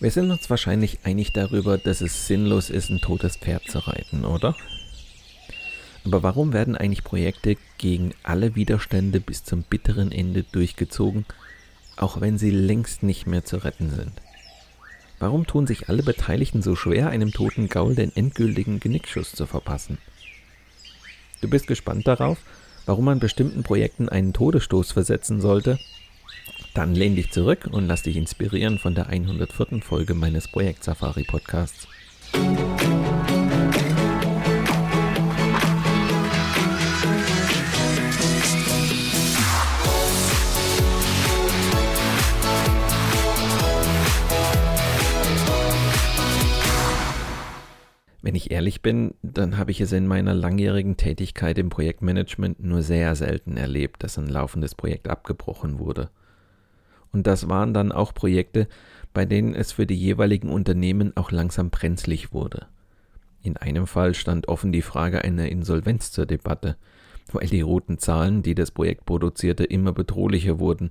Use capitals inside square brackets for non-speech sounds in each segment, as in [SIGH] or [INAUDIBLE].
Wir sind uns wahrscheinlich einig darüber, dass es sinnlos ist, ein totes Pferd zu reiten, oder? Aber warum werden eigentlich Projekte gegen alle Widerstände bis zum bitteren Ende durchgezogen, auch wenn sie längst nicht mehr zu retten sind? Warum tun sich alle Beteiligten so schwer, einem toten Gaul den endgültigen Genickschuss zu verpassen? Du bist gespannt darauf, warum man bestimmten Projekten einen Todesstoß versetzen sollte dann lehn dich zurück und lass dich inspirieren von der 104. Folge meines Projekt Safari Podcasts. Wenn ich ehrlich bin, dann habe ich es in meiner langjährigen Tätigkeit im Projektmanagement nur sehr selten erlebt, dass ein laufendes Projekt abgebrochen wurde. Und das waren dann auch Projekte, bei denen es für die jeweiligen Unternehmen auch langsam brenzlig wurde. In einem Fall stand offen die Frage einer Insolvenz zur Debatte, weil die roten Zahlen, die das Projekt produzierte, immer bedrohlicher wurden.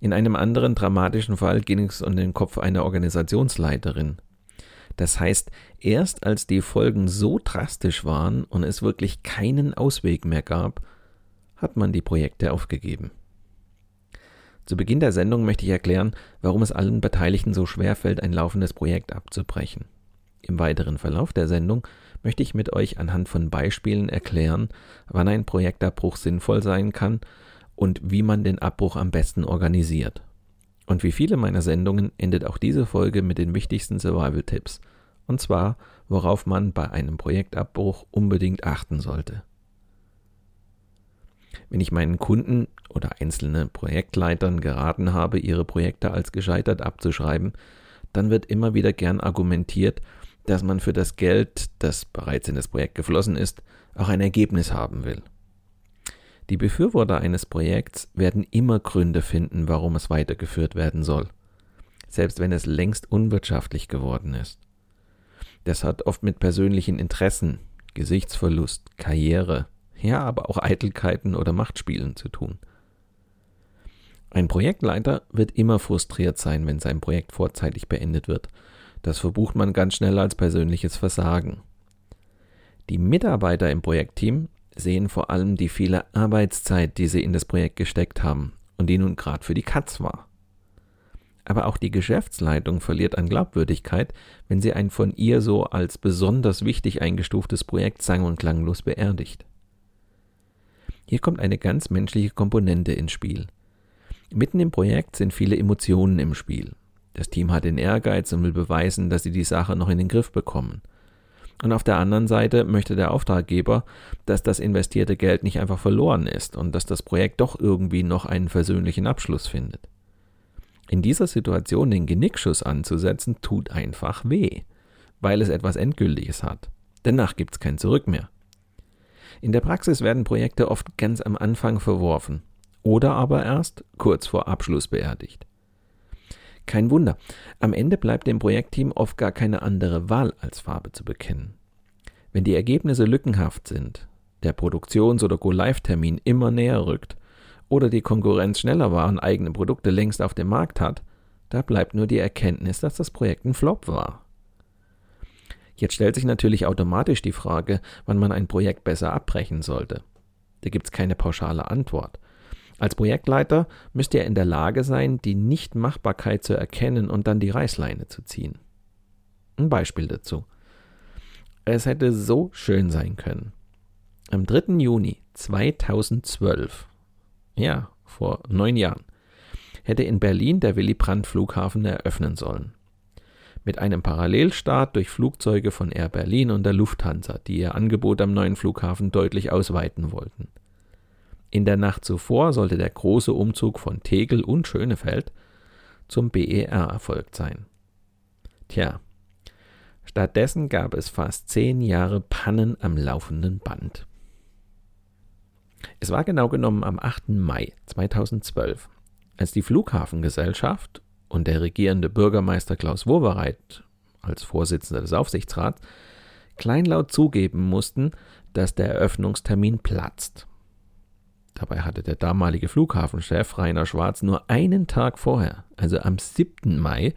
In einem anderen dramatischen Fall ging es um den Kopf einer Organisationsleiterin. Das heißt, erst als die Folgen so drastisch waren und es wirklich keinen Ausweg mehr gab, hat man die Projekte aufgegeben. Zu Beginn der Sendung möchte ich erklären, warum es allen Beteiligten so schwer fällt, ein laufendes Projekt abzubrechen. Im weiteren Verlauf der Sendung möchte ich mit euch anhand von Beispielen erklären, wann ein Projektabbruch sinnvoll sein kann und wie man den Abbruch am besten organisiert. Und wie viele meiner Sendungen endet auch diese Folge mit den wichtigsten Survival-Tipps. Und zwar, worauf man bei einem Projektabbruch unbedingt achten sollte. Wenn ich meinen Kunden oder einzelne Projektleitern geraten habe, ihre Projekte als gescheitert abzuschreiben, dann wird immer wieder gern argumentiert, dass man für das Geld, das bereits in das Projekt geflossen ist, auch ein Ergebnis haben will. Die Befürworter eines Projekts werden immer Gründe finden, warum es weitergeführt werden soll, selbst wenn es längst unwirtschaftlich geworden ist. Das hat oft mit persönlichen Interessen, Gesichtsverlust, Karriere, ja, aber auch Eitelkeiten oder Machtspielen zu tun. Ein Projektleiter wird immer frustriert sein, wenn sein Projekt vorzeitig beendet wird. Das verbucht man ganz schnell als persönliches Versagen. Die Mitarbeiter im Projektteam sehen vor allem die viele Arbeitszeit, die sie in das Projekt gesteckt haben und die nun gerade für die Katz war. Aber auch die Geschäftsleitung verliert an Glaubwürdigkeit, wenn sie ein von ihr so als besonders wichtig eingestuftes Projekt sang- und klanglos beerdigt. Hier kommt eine ganz menschliche Komponente ins Spiel. Mitten im Projekt sind viele Emotionen im Spiel. Das Team hat den Ehrgeiz und will beweisen, dass sie die Sache noch in den Griff bekommen. Und auf der anderen Seite möchte der Auftraggeber, dass das investierte Geld nicht einfach verloren ist und dass das Projekt doch irgendwie noch einen versöhnlichen Abschluss findet. In dieser Situation den Genickschuss anzusetzen, tut einfach weh, weil es etwas Endgültiges hat. Danach gibt's kein Zurück mehr. In der Praxis werden Projekte oft ganz am Anfang verworfen oder aber erst kurz vor Abschluss beerdigt. Kein Wunder, am Ende bleibt dem Projektteam oft gar keine andere Wahl als Farbe zu bekennen. Wenn die Ergebnisse lückenhaft sind, der Produktions- oder Go-Live-Termin immer näher rückt oder die Konkurrenz schneller war und eigene Produkte längst auf dem Markt hat, da bleibt nur die Erkenntnis, dass das Projekt ein Flop war. Jetzt stellt sich natürlich automatisch die Frage, wann man ein Projekt besser abbrechen sollte. Da gibt es keine pauschale Antwort. Als Projektleiter müsst ihr in der Lage sein, die Nichtmachbarkeit zu erkennen und dann die Reißleine zu ziehen. Ein Beispiel dazu. Es hätte so schön sein können. Am 3. Juni 2012, ja, vor neun Jahren, hätte in Berlin der Willy Brandt Flughafen eröffnen sollen. Mit einem Parallelstart durch Flugzeuge von Air Berlin und der Lufthansa, die ihr Angebot am neuen Flughafen deutlich ausweiten wollten. In der Nacht zuvor sollte der große Umzug von Tegel und Schönefeld zum BER erfolgt sein. Tja, stattdessen gab es fast zehn Jahre Pannen am laufenden Band. Es war genau genommen am 8. Mai 2012, als die Flughafengesellschaft und der regierende Bürgermeister Klaus Wowereit als Vorsitzender des Aufsichtsrats kleinlaut zugeben mussten, dass der Eröffnungstermin platzt. Dabei hatte der damalige Flughafenchef Rainer Schwarz nur einen Tag vorher, also am 7. Mai,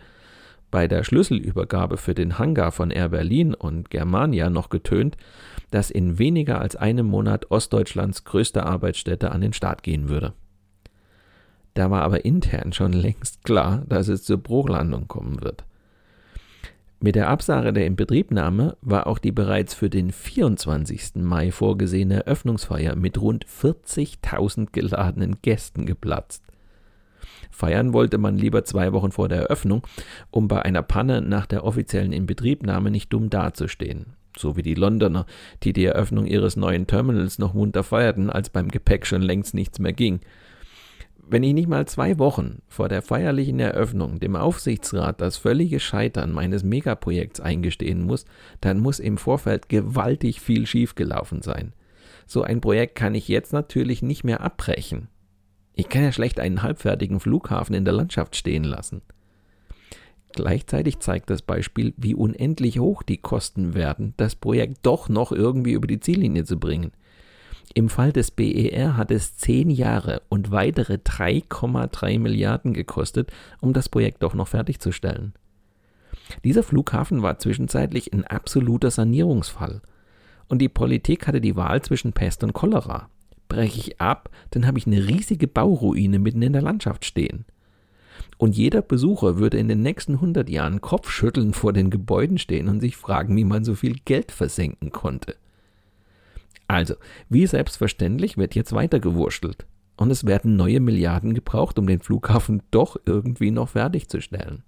bei der Schlüsselübergabe für den Hangar von Air Berlin und Germania noch getönt, dass in weniger als einem Monat Ostdeutschlands größte Arbeitsstätte an den Start gehen würde. Da war aber intern schon längst klar, dass es zur Bruchlandung kommen wird. Mit der Absage der Inbetriebnahme war auch die bereits für den 24. Mai vorgesehene Eröffnungsfeier mit rund 40.000 geladenen Gästen geplatzt. Feiern wollte man lieber zwei Wochen vor der Eröffnung, um bei einer Panne nach der offiziellen Inbetriebnahme nicht dumm dazustehen. So wie die Londoner, die die Eröffnung ihres neuen Terminals noch munter feierten, als beim Gepäck schon längst nichts mehr ging wenn ich nicht mal zwei Wochen vor der feierlichen Eröffnung dem Aufsichtsrat das völlige Scheitern meines Megaprojekts eingestehen muss, dann muss im Vorfeld gewaltig viel schiefgelaufen sein. So ein Projekt kann ich jetzt natürlich nicht mehr abbrechen. Ich kann ja schlecht einen halbfertigen Flughafen in der Landschaft stehen lassen. Gleichzeitig zeigt das Beispiel, wie unendlich hoch die Kosten werden, das Projekt doch noch irgendwie über die Ziellinie zu bringen. Im Fall des BER hat es zehn Jahre und weitere 3,3 Milliarden gekostet, um das Projekt doch noch fertigzustellen. Dieser Flughafen war zwischenzeitlich ein absoluter Sanierungsfall. Und die Politik hatte die Wahl zwischen Pest und Cholera. Breche ich ab, dann habe ich eine riesige Bauruine mitten in der Landschaft stehen. Und jeder Besucher würde in den nächsten 100 Jahren kopfschüttelnd vor den Gebäuden stehen und sich fragen, wie man so viel Geld versenken konnte. Also, wie selbstverständlich wird jetzt weitergewurschtelt. Und es werden neue Milliarden gebraucht, um den Flughafen doch irgendwie noch fertigzustellen.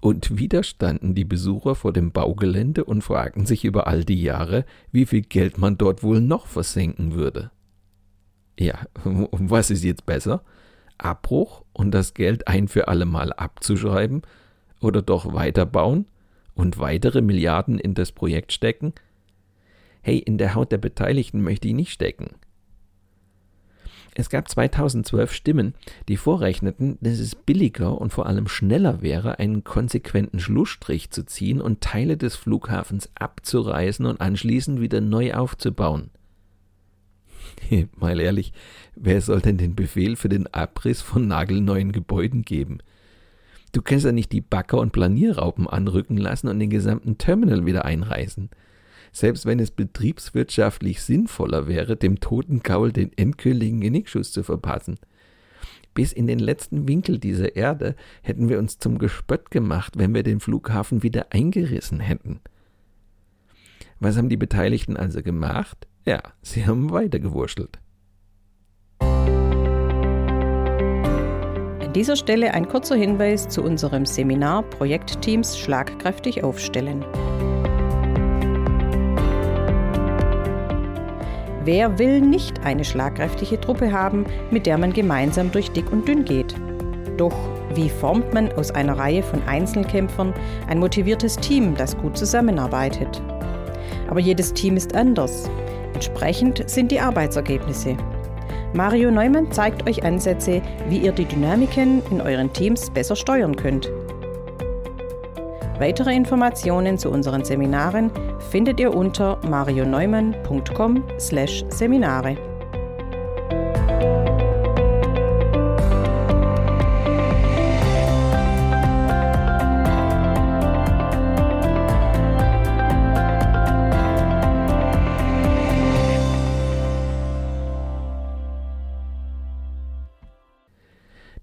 Und wieder standen die Besucher vor dem Baugelände und fragten sich über all die Jahre, wie viel Geld man dort wohl noch versenken würde. Ja, was ist jetzt besser? Abbruch und das Geld ein für alle Mal abzuschreiben oder doch weiterbauen und weitere Milliarden in das Projekt stecken, hey, in der Haut der Beteiligten möchte ich nicht stecken. Es gab 2012 Stimmen, die vorrechneten, dass es billiger und vor allem schneller wäre, einen konsequenten Schlussstrich zu ziehen und Teile des Flughafens abzureißen und anschließend wieder neu aufzubauen. [LAUGHS] Mal ehrlich, wer soll denn den Befehl für den Abriss von nagelneuen Gebäuden geben? Du kannst ja nicht die Backer und Planierraupen anrücken lassen und den gesamten Terminal wieder einreißen selbst wenn es betriebswirtschaftlich sinnvoller wäre, dem toten Gaul den endgültigen Genickschuss zu verpassen. Bis in den letzten Winkel dieser Erde hätten wir uns zum Gespött gemacht, wenn wir den Flughafen wieder eingerissen hätten. Was haben die Beteiligten also gemacht? Ja, sie haben weitergewurschtelt. An dieser Stelle ein kurzer Hinweis zu unserem Seminar Projektteams schlagkräftig aufstellen. Wer will nicht eine schlagkräftige Truppe haben, mit der man gemeinsam durch dick und dünn geht? Doch wie formt man aus einer Reihe von Einzelkämpfern ein motiviertes Team, das gut zusammenarbeitet? Aber jedes Team ist anders. Entsprechend sind die Arbeitsergebnisse. Mario Neumann zeigt euch Ansätze, wie ihr die Dynamiken in euren Teams besser steuern könnt. Weitere Informationen zu unseren Seminaren findet ihr unter marioneumann.com/seminare.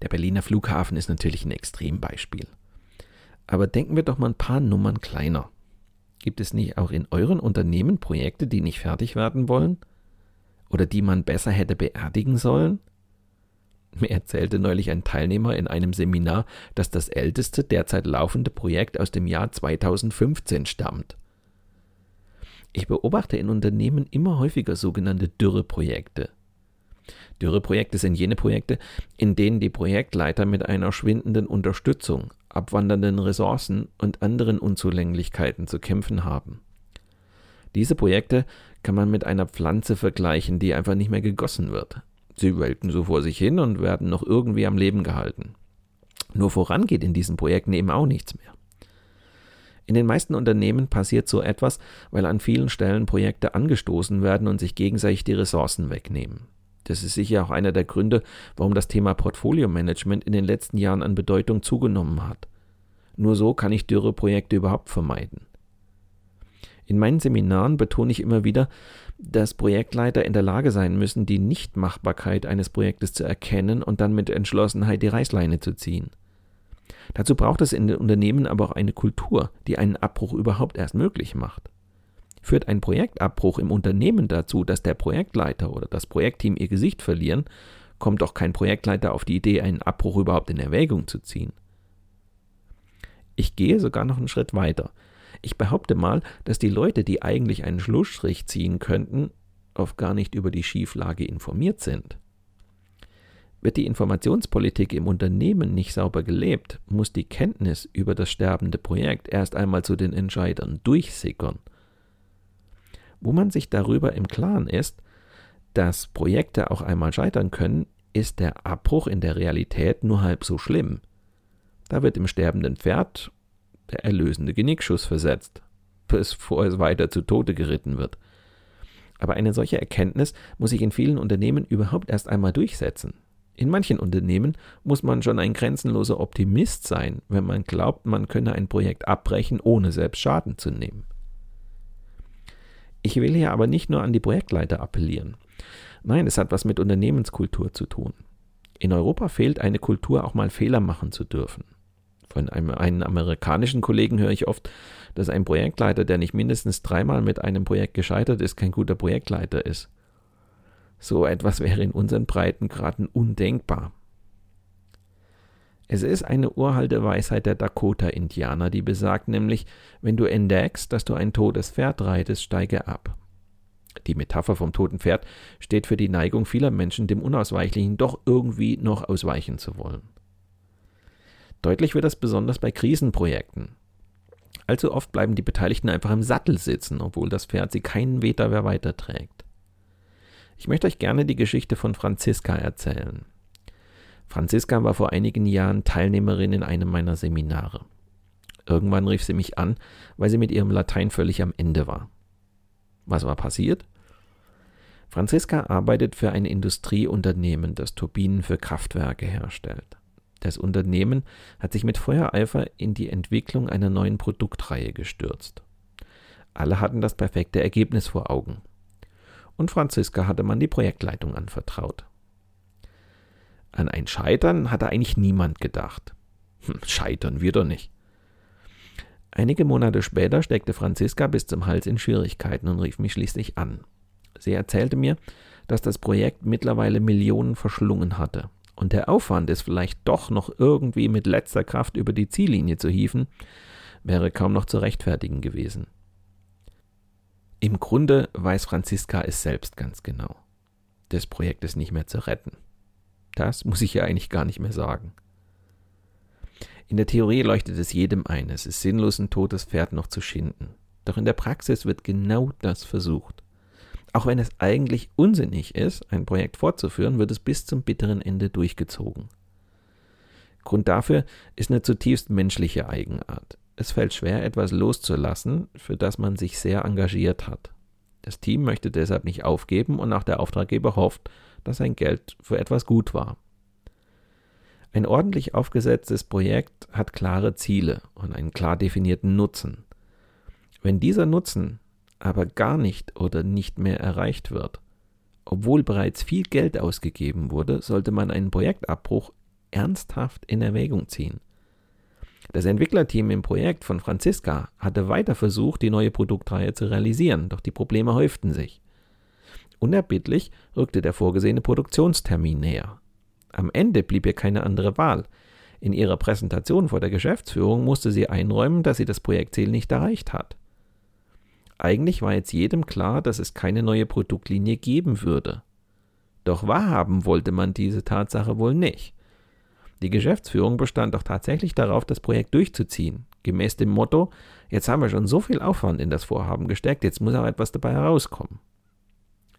Der Berliner Flughafen ist natürlich ein Extrembeispiel. Aber denken wir doch mal ein paar Nummern kleiner. Gibt es nicht auch in euren Unternehmen Projekte, die nicht fertig werden wollen? Oder die man besser hätte beerdigen sollen? Mir erzählte neulich ein Teilnehmer in einem Seminar, dass das älteste derzeit laufende Projekt aus dem Jahr 2015 stammt. Ich beobachte in Unternehmen immer häufiger sogenannte Dürreprojekte. Dürreprojekte sind jene Projekte, in denen die Projektleiter mit einer schwindenden Unterstützung, abwandernden Ressourcen und anderen Unzulänglichkeiten zu kämpfen haben. Diese Projekte kann man mit einer Pflanze vergleichen, die einfach nicht mehr gegossen wird. Sie welken so vor sich hin und werden noch irgendwie am Leben gehalten. Nur voran geht in diesen Projekten eben auch nichts mehr. In den meisten Unternehmen passiert so etwas, weil an vielen Stellen Projekte angestoßen werden und sich gegenseitig die Ressourcen wegnehmen. Das ist sicher auch einer der Gründe, warum das Thema Portfolio-Management in den letzten Jahren an Bedeutung zugenommen hat. Nur so kann ich Dürreprojekte überhaupt vermeiden. In meinen Seminaren betone ich immer wieder, dass Projektleiter in der Lage sein müssen, die Nichtmachbarkeit eines Projektes zu erkennen und dann mit Entschlossenheit die Reißleine zu ziehen. Dazu braucht es in den Unternehmen aber auch eine Kultur, die einen Abbruch überhaupt erst möglich macht. Führt ein Projektabbruch im Unternehmen dazu, dass der Projektleiter oder das Projektteam ihr Gesicht verlieren, kommt auch kein Projektleiter auf die Idee, einen Abbruch überhaupt in Erwägung zu ziehen. Ich gehe sogar noch einen Schritt weiter. Ich behaupte mal, dass die Leute, die eigentlich einen Schlussstrich ziehen könnten, oft gar nicht über die Schieflage informiert sind. Wird die Informationspolitik im Unternehmen nicht sauber gelebt, muss die Kenntnis über das sterbende Projekt erst einmal zu den Entscheidern durchsickern. Wo man sich darüber im Klaren ist, dass Projekte auch einmal scheitern können, ist der Abbruch in der Realität nur halb so schlimm. Da wird dem sterbenden Pferd der erlösende Genickschuss versetzt, bevor es weiter zu Tode geritten wird. Aber eine solche Erkenntnis muss sich in vielen Unternehmen überhaupt erst einmal durchsetzen. In manchen Unternehmen muss man schon ein grenzenloser Optimist sein, wenn man glaubt, man könne ein Projekt abbrechen, ohne selbst Schaden zu nehmen. Ich will hier aber nicht nur an die Projektleiter appellieren. Nein, es hat was mit Unternehmenskultur zu tun. In Europa fehlt eine Kultur, auch mal Fehler machen zu dürfen. Von einem, einem amerikanischen Kollegen höre ich oft, dass ein Projektleiter, der nicht mindestens dreimal mit einem Projekt gescheitert ist, kein guter Projektleiter ist. So etwas wäre in unseren Breitengraden undenkbar. Es ist eine uralte Weisheit der Dakota-Indianer, die besagt nämlich, wenn du entdeckst, dass du ein totes Pferd reitest, steige ab. Die Metapher vom toten Pferd steht für die Neigung vieler Menschen, dem Unausweichlichen doch irgendwie noch ausweichen zu wollen. Deutlich wird das besonders bei Krisenprojekten. Allzu oft bleiben die Beteiligten einfach im Sattel sitzen, obwohl das Pferd sie keinen Meter mehr weiterträgt. Ich möchte euch gerne die Geschichte von Franziska erzählen. Franziska war vor einigen Jahren Teilnehmerin in einem meiner Seminare. Irgendwann rief sie mich an, weil sie mit ihrem Latein völlig am Ende war. Was war passiert? Franziska arbeitet für ein Industrieunternehmen, das Turbinen für Kraftwerke herstellt. Das Unternehmen hat sich mit Feuereifer in die Entwicklung einer neuen Produktreihe gestürzt. Alle hatten das perfekte Ergebnis vor Augen und Franziska hatte man die Projektleitung anvertraut. An ein Scheitern hatte eigentlich niemand gedacht. Hm, scheitern wir doch nicht. Einige Monate später steckte Franziska bis zum Hals in Schwierigkeiten und rief mich schließlich an. Sie erzählte mir, dass das Projekt mittlerweile Millionen verschlungen hatte und der Aufwand, es vielleicht doch noch irgendwie mit letzter Kraft über die Ziellinie zu hieven, wäre kaum noch zu rechtfertigen gewesen. Im Grunde weiß Franziska es selbst ganz genau. Das Projekt ist nicht mehr zu retten. Das muss ich ja eigentlich gar nicht mehr sagen. In der Theorie leuchtet es jedem ein, es ist sinnlos, ein totes Pferd noch zu schinden. Doch in der Praxis wird genau das versucht. Auch wenn es eigentlich unsinnig ist, ein Projekt fortzuführen, wird es bis zum bitteren Ende durchgezogen. Grund dafür ist eine zutiefst menschliche Eigenart. Es fällt schwer, etwas loszulassen, für das man sich sehr engagiert hat. Das Team möchte deshalb nicht aufgeben und auch der Auftraggeber hofft, dass sein Geld für etwas gut war. Ein ordentlich aufgesetztes Projekt hat klare Ziele und einen klar definierten Nutzen. Wenn dieser Nutzen aber gar nicht oder nicht mehr erreicht wird, obwohl bereits viel Geld ausgegeben wurde, sollte man einen Projektabbruch ernsthaft in Erwägung ziehen. Das Entwicklerteam im Projekt von Franziska hatte weiter versucht, die neue Produktreihe zu realisieren, doch die Probleme häuften sich. Unerbittlich rückte der vorgesehene Produktionstermin näher. Am Ende blieb ihr keine andere Wahl. In ihrer Präsentation vor der Geschäftsführung musste sie einräumen, dass sie das Projektziel nicht erreicht hat. Eigentlich war jetzt jedem klar, dass es keine neue Produktlinie geben würde. Doch wahrhaben wollte man diese Tatsache wohl nicht. Die Geschäftsführung bestand doch tatsächlich darauf, das Projekt durchzuziehen, gemäß dem Motto, jetzt haben wir schon so viel Aufwand in das Vorhaben gesteckt, jetzt muss auch etwas dabei herauskommen.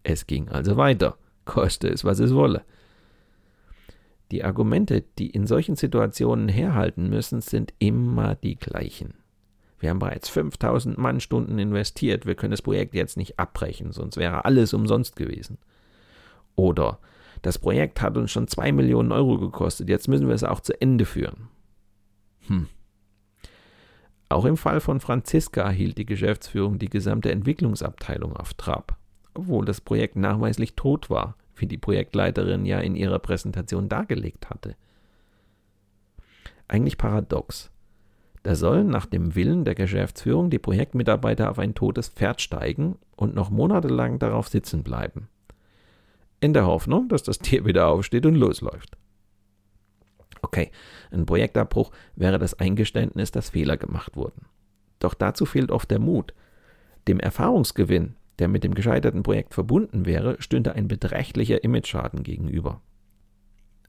Es ging also weiter, koste es, was es wolle. Die Argumente, die in solchen Situationen herhalten müssen, sind immer die gleichen. Wir haben bereits 5000 Mannstunden investiert, wir können das Projekt jetzt nicht abbrechen, sonst wäre alles umsonst gewesen. Oder das Projekt hat uns schon 2 Millionen Euro gekostet, jetzt müssen wir es auch zu Ende führen. Hm. Auch im Fall von Franziska hielt die Geschäftsführung die gesamte Entwicklungsabteilung auf Trab, obwohl das Projekt nachweislich tot war, wie die Projektleiterin ja in ihrer Präsentation dargelegt hatte. Eigentlich paradox. Da sollen nach dem Willen der Geschäftsführung die Projektmitarbeiter auf ein totes Pferd steigen und noch monatelang darauf sitzen bleiben in der Hoffnung, dass das Tier wieder aufsteht und losläuft. Okay, ein Projektabbruch wäre das Eingeständnis, dass Fehler gemacht wurden. Doch dazu fehlt oft der Mut. Dem Erfahrungsgewinn, der mit dem gescheiterten Projekt verbunden wäre, stünde ein beträchtlicher Imageschaden gegenüber.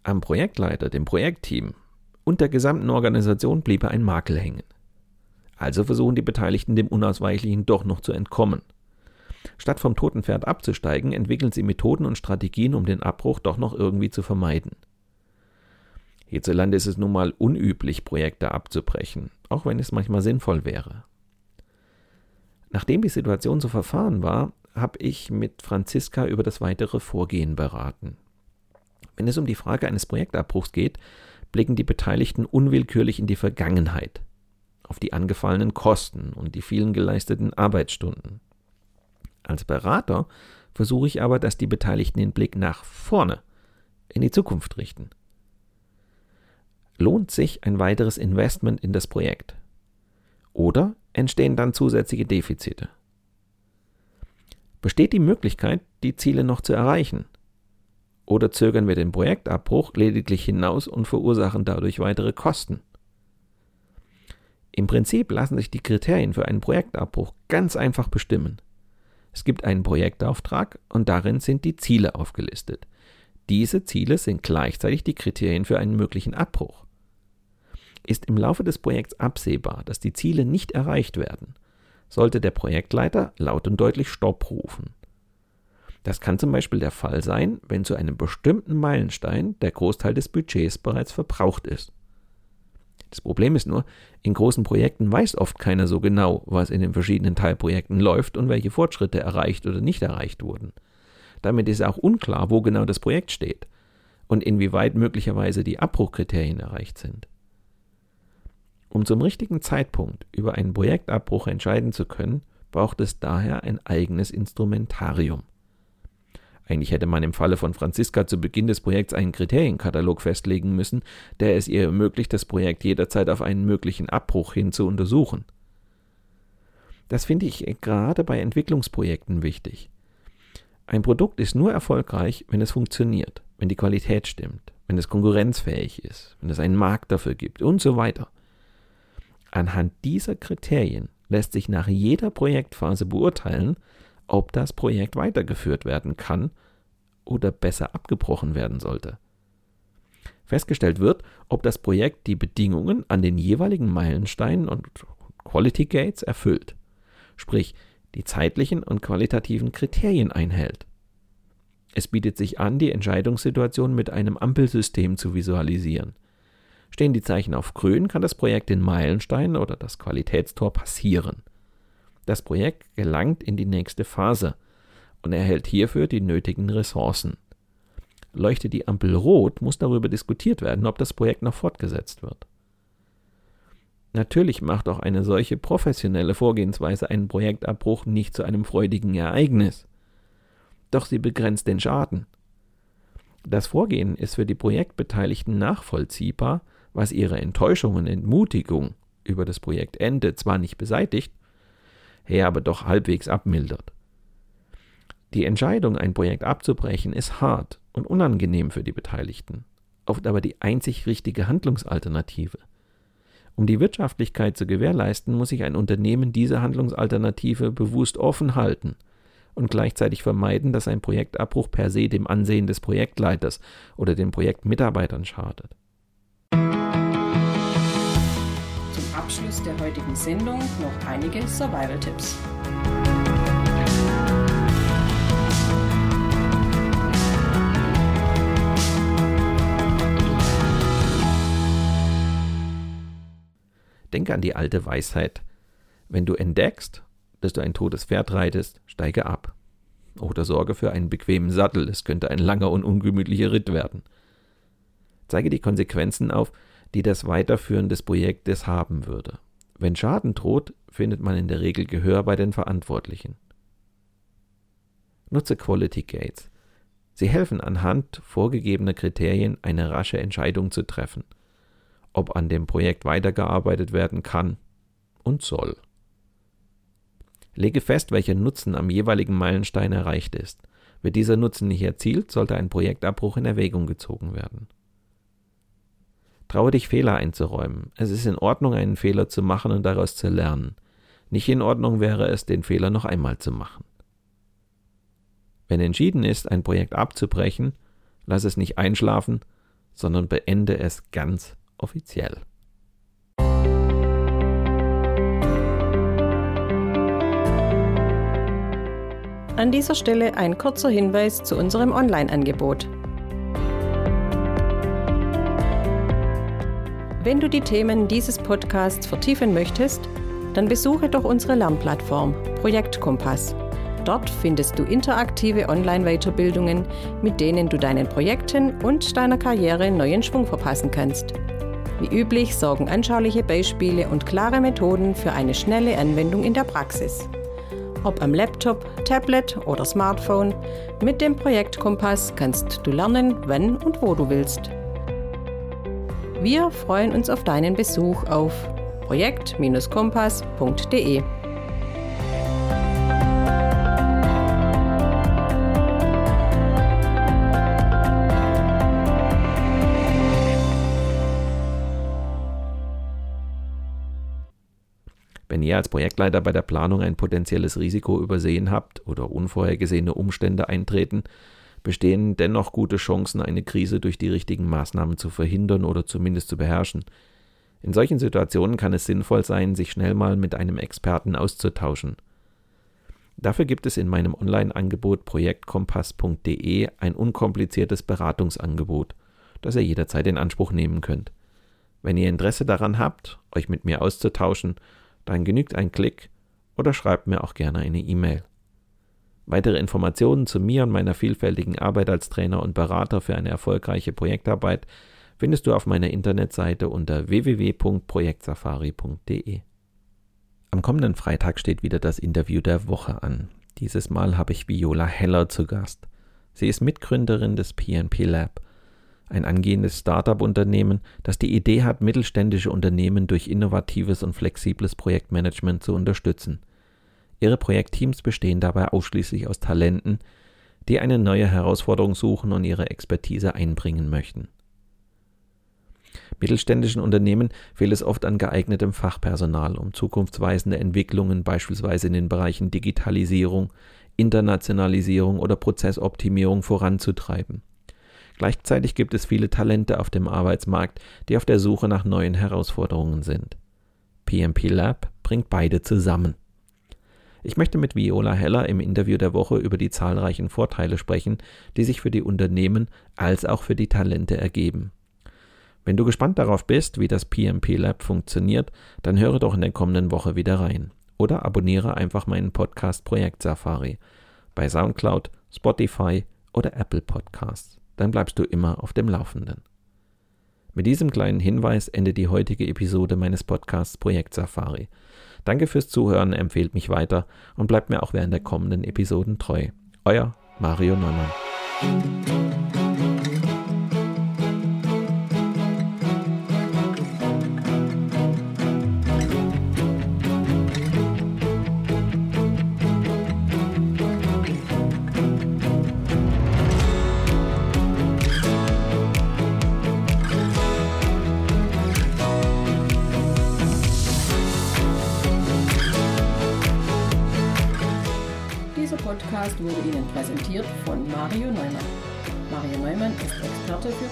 Am Projektleiter, dem Projektteam und der gesamten Organisation bliebe ein Makel hängen. Also versuchen die Beteiligten dem Unausweichlichen doch noch zu entkommen. Statt vom toten Pferd abzusteigen, entwickeln sie Methoden und Strategien, um den Abbruch doch noch irgendwie zu vermeiden. Hierzulande ist es nun mal unüblich, Projekte abzubrechen, auch wenn es manchmal sinnvoll wäre. Nachdem die Situation so verfahren war, habe ich mit Franziska über das weitere Vorgehen beraten. Wenn es um die Frage eines Projektabbruchs geht, blicken die Beteiligten unwillkürlich in die Vergangenheit, auf die angefallenen Kosten und die vielen geleisteten Arbeitsstunden. Als Berater versuche ich aber, dass die Beteiligten den Blick nach vorne, in die Zukunft richten. Lohnt sich ein weiteres Investment in das Projekt? Oder entstehen dann zusätzliche Defizite? Besteht die Möglichkeit, die Ziele noch zu erreichen? Oder zögern wir den Projektabbruch lediglich hinaus und verursachen dadurch weitere Kosten? Im Prinzip lassen sich die Kriterien für einen Projektabbruch ganz einfach bestimmen. Es gibt einen Projektauftrag und darin sind die Ziele aufgelistet. Diese Ziele sind gleichzeitig die Kriterien für einen möglichen Abbruch. Ist im Laufe des Projekts absehbar, dass die Ziele nicht erreicht werden, sollte der Projektleiter laut und deutlich Stopp rufen. Das kann zum Beispiel der Fall sein, wenn zu einem bestimmten Meilenstein der Großteil des Budgets bereits verbraucht ist. Das Problem ist nur, in großen Projekten weiß oft keiner so genau, was in den verschiedenen Teilprojekten läuft und welche Fortschritte erreicht oder nicht erreicht wurden. Damit ist auch unklar, wo genau das Projekt steht und inwieweit möglicherweise die Abbruchkriterien erreicht sind. Um zum richtigen Zeitpunkt über einen Projektabbruch entscheiden zu können, braucht es daher ein eigenes Instrumentarium. Eigentlich hätte man im Falle von Franziska zu Beginn des Projekts einen Kriterienkatalog festlegen müssen, der es ihr ermöglicht, das Projekt jederzeit auf einen möglichen Abbruch hin zu untersuchen. Das finde ich gerade bei Entwicklungsprojekten wichtig. Ein Produkt ist nur erfolgreich, wenn es funktioniert, wenn die Qualität stimmt, wenn es konkurrenzfähig ist, wenn es einen Markt dafür gibt und so weiter. Anhand dieser Kriterien lässt sich nach jeder Projektphase beurteilen, ob das Projekt weitergeführt werden kann oder besser abgebrochen werden sollte. Festgestellt wird, ob das Projekt die Bedingungen an den jeweiligen Meilensteinen und Quality Gates erfüllt, sprich die zeitlichen und qualitativen Kriterien einhält. Es bietet sich an, die Entscheidungssituation mit einem Ampelsystem zu visualisieren. Stehen die Zeichen auf grün, kann das Projekt den Meilenstein oder das Qualitätstor passieren. Das Projekt gelangt in die nächste Phase und erhält hierfür die nötigen Ressourcen. Leuchtet die Ampel rot, muss darüber diskutiert werden, ob das Projekt noch fortgesetzt wird. Natürlich macht auch eine solche professionelle Vorgehensweise einen Projektabbruch nicht zu einem freudigen Ereignis. Doch sie begrenzt den Schaden. Das Vorgehen ist für die Projektbeteiligten nachvollziehbar, was ihre Enttäuschung und Entmutigung über das Projektende zwar nicht beseitigt, her aber doch halbwegs abmildert. Die Entscheidung, ein Projekt abzubrechen, ist hart und unangenehm für die Beteiligten, oft aber die einzig richtige Handlungsalternative. Um die Wirtschaftlichkeit zu gewährleisten, muss sich ein Unternehmen diese Handlungsalternative bewusst offen halten und gleichzeitig vermeiden, dass ein Projektabbruch per se dem Ansehen des Projektleiters oder den Projektmitarbeitern schadet. Abschluss der heutigen Sendung noch einige Survival-Tipps. Denke an die alte Weisheit. Wenn du entdeckst, dass du ein totes Pferd reitest, steige ab. Oder sorge für einen bequemen Sattel, es könnte ein langer und ungemütlicher Ritt werden. Zeige die Konsequenzen auf, die das Weiterführen des Projektes haben würde. Wenn Schaden droht, findet man in der Regel Gehör bei den Verantwortlichen. Nutze Quality Gates. Sie helfen anhand vorgegebener Kriterien eine rasche Entscheidung zu treffen ob an dem Projekt weitergearbeitet werden kann und soll. Lege fest, welcher Nutzen am jeweiligen Meilenstein erreicht ist. Wird dieser Nutzen nicht erzielt, sollte ein Projektabbruch in Erwägung gezogen werden. Traue dich, Fehler einzuräumen. Es ist in Ordnung, einen Fehler zu machen und daraus zu lernen. Nicht in Ordnung wäre es, den Fehler noch einmal zu machen. Wenn entschieden ist, ein Projekt abzubrechen, lass es nicht einschlafen, sondern beende es ganz offiziell. An dieser Stelle ein kurzer Hinweis zu unserem Online-Angebot. Wenn du die Themen dieses Podcasts vertiefen möchtest, dann besuche doch unsere Lernplattform Projekt Kompass. Dort findest du interaktive Online-Weiterbildungen, mit denen du deinen Projekten und deiner Karriere neuen Schwung verpassen kannst. Wie üblich sorgen anschauliche Beispiele und klare Methoden für eine schnelle Anwendung in der Praxis. Ob am Laptop, Tablet oder Smartphone, mit dem Projekt Kompass kannst du lernen, wann und wo du willst. Wir freuen uns auf deinen Besuch auf projekt-kompass.de. Wenn ihr als Projektleiter bei der Planung ein potenzielles Risiko übersehen habt oder unvorhergesehene Umstände eintreten, bestehen dennoch gute Chancen, eine Krise durch die richtigen Maßnahmen zu verhindern oder zumindest zu beherrschen. In solchen Situationen kann es sinnvoll sein, sich schnell mal mit einem Experten auszutauschen. Dafür gibt es in meinem Online-Angebot projektkompass.de ein unkompliziertes Beratungsangebot, das ihr jederzeit in Anspruch nehmen könnt. Wenn ihr Interesse daran habt, euch mit mir auszutauschen, dann genügt ein Klick oder schreibt mir auch gerne eine E-Mail. Weitere Informationen zu mir und meiner vielfältigen Arbeit als Trainer und Berater für eine erfolgreiche Projektarbeit findest du auf meiner Internetseite unter www.projektsafari.de. Am kommenden Freitag steht wieder das Interview der Woche an. Dieses Mal habe ich Viola Heller zu Gast. Sie ist Mitgründerin des PNP Lab ein angehendes Start-up-Unternehmen, das die Idee hat, mittelständische Unternehmen durch innovatives und flexibles Projektmanagement zu unterstützen. Ihre Projektteams bestehen dabei ausschließlich aus Talenten, die eine neue Herausforderung suchen und ihre Expertise einbringen möchten. Mittelständischen Unternehmen fehlt es oft an geeignetem Fachpersonal, um zukunftsweisende Entwicklungen beispielsweise in den Bereichen Digitalisierung, Internationalisierung oder Prozessoptimierung voranzutreiben. Gleichzeitig gibt es viele Talente auf dem Arbeitsmarkt, die auf der Suche nach neuen Herausforderungen sind. PMP Lab bringt beide zusammen. Ich möchte mit Viola Heller im Interview der Woche über die zahlreichen Vorteile sprechen, die sich für die Unternehmen als auch für die Talente ergeben. Wenn du gespannt darauf bist, wie das PMP Lab funktioniert, dann höre doch in der kommenden Woche wieder rein. Oder abonniere einfach meinen Podcast Projekt Safari bei SoundCloud, Spotify oder Apple Podcasts dann bleibst du immer auf dem Laufenden. Mit diesem kleinen Hinweis endet die heutige Episode meines Podcasts Projekt Safari. Danke fürs Zuhören, empfehlt mich weiter und bleibt mir auch während der kommenden Episoden treu. Euer Mario Neumann.